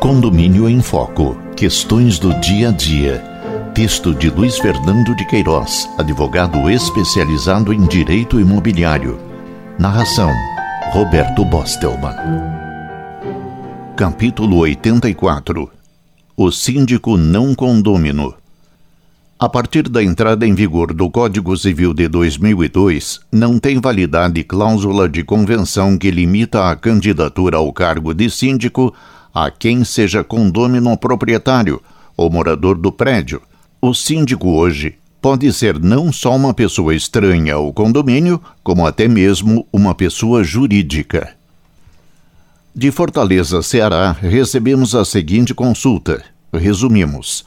Condomínio em Foco. Questões do dia a dia. Texto de Luiz Fernando de Queiroz, advogado especializado em direito imobiliário. Narração: Roberto Bostelman. Capítulo 84. O síndico não condômino. A partir da entrada em vigor do Código Civil de 2002, não tem validade cláusula de convenção que limita a candidatura ao cargo de síndico a quem seja condômino proprietário ou morador do prédio. O síndico hoje pode ser não só uma pessoa estranha ao condomínio, como até mesmo uma pessoa jurídica. De Fortaleza, Ceará, recebemos a seguinte consulta. Resumimos.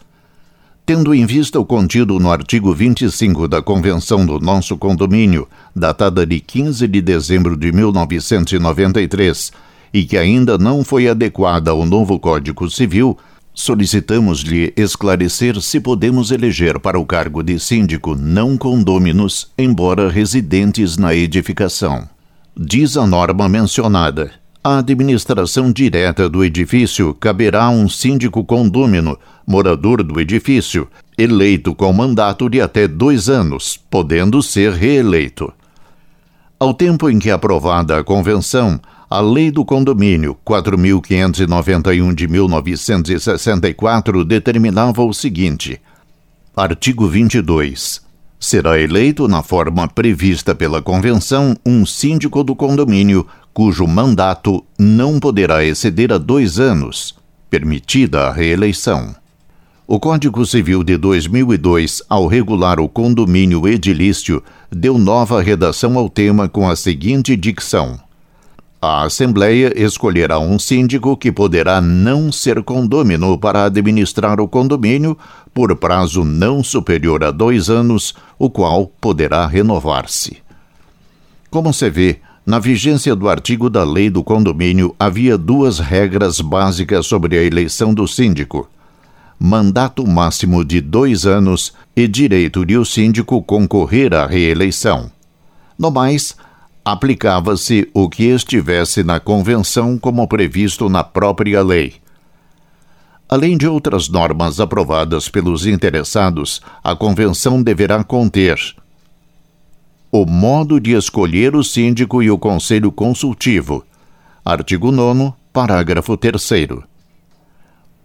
Tendo em vista o contido no artigo 25 da Convenção do Nosso Condomínio, datada de 15 de dezembro de 1993, e que ainda não foi adequada ao novo Código Civil, solicitamos-lhe esclarecer se podemos eleger para o cargo de síndico não condôminos, embora residentes na edificação. Diz a norma mencionada a administração direta do edifício caberá a um síndico condômino, morador do edifício, eleito com mandato de até dois anos, podendo ser reeleito. Ao tempo em que é aprovada a convenção, a Lei do Condomínio 4.591 de 1964 determinava o seguinte: Artigo 22 será eleito, na forma prevista pela Convenção, um síndico do condomínio cujo mandato não poderá exceder a dois anos, permitida a reeleição. O Código Civil de 2002, ao regular o condomínio edilício, deu nova redação ao tema com a seguinte dicção: a Assembleia escolherá um síndico que poderá não ser condômino para administrar o condomínio por prazo não superior a dois anos, o qual poderá renovar-se. Como se vê, na vigência do artigo da Lei do Condomínio havia duas regras básicas sobre a eleição do síndico: mandato máximo de dois anos e direito de o síndico concorrer à reeleição. No mais, aplicava-se o que estivesse na convenção como previsto na própria lei. Além de outras normas aprovadas pelos interessados, a convenção deverá conter o modo de escolher o síndico e o conselho consultivo. Artigo 9, parágrafo 3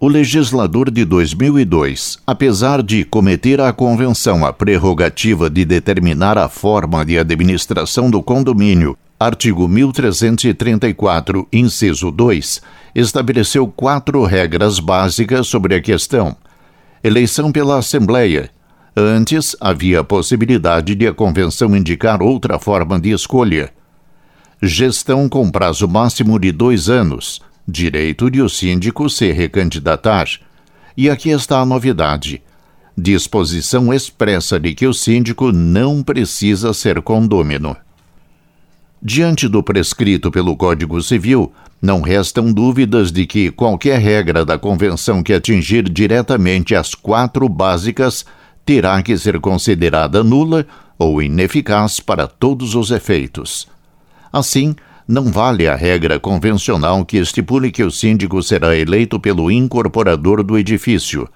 o legislador de 2002, apesar de cometer à convenção a prerrogativa de determinar a forma de administração do condomínio, artigo 1334, inciso 2, estabeleceu quatro regras básicas sobre a questão. Eleição pela Assembleia. Antes, havia a possibilidade de a convenção indicar outra forma de escolha. Gestão com prazo máximo de dois anos direito de o síndico se recandidatar. E aqui está a novidade: disposição expressa de que o síndico não precisa ser condômino. Diante do prescrito pelo Código Civil, não restam dúvidas de que qualquer regra da Convenção que atingir diretamente as quatro básicas terá que ser considerada nula ou ineficaz para todos os efeitos. Assim, não vale a regra convencional que estipule que o síndico será eleito pelo incorporador do edifício.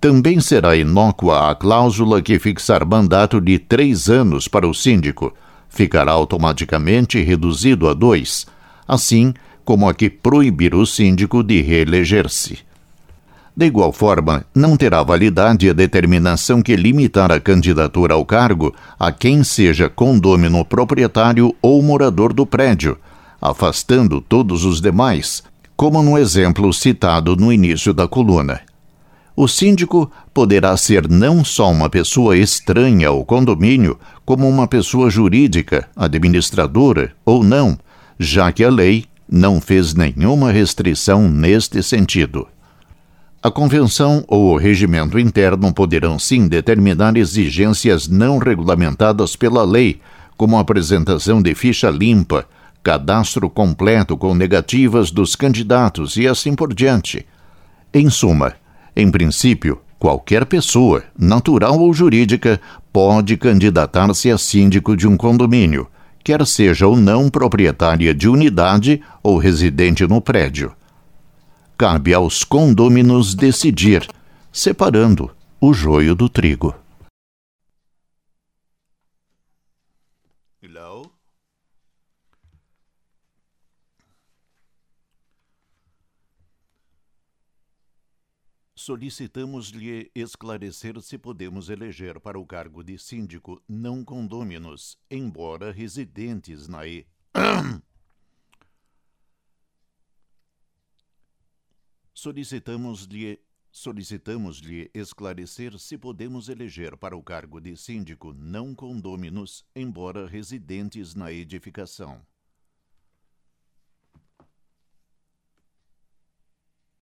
Também será inócua a cláusula que fixar mandato de três anos para o síndico, ficará automaticamente reduzido a dois, assim como a que proibir o síndico de reeleger-se. De igual forma, não terá validade a determinação que limitar a candidatura ao cargo a quem seja condômino proprietário ou morador do prédio, afastando todos os demais, como no exemplo citado no início da coluna. O síndico poderá ser não só uma pessoa estranha ao condomínio, como uma pessoa jurídica, administradora ou não, já que a lei não fez nenhuma restrição neste sentido. A convenção ou o regimento interno poderão sim determinar exigências não regulamentadas pela lei, como apresentação de ficha limpa, cadastro completo com negativas dos candidatos e assim por diante. Em suma, em princípio, qualquer pessoa, natural ou jurídica, pode candidatar-se a síndico de um condomínio, quer seja ou não proprietária de unidade ou residente no prédio. Cabe aos condôminos decidir, separando o joio do trigo. Hello? Solicitamos-lhe esclarecer se podemos eleger para o cargo de síndico não condôminos, embora residentes na E. Solicitamos-lhe solicitamos-lhe esclarecer se podemos eleger para o cargo de síndico não condôminos, embora residentes na edificação.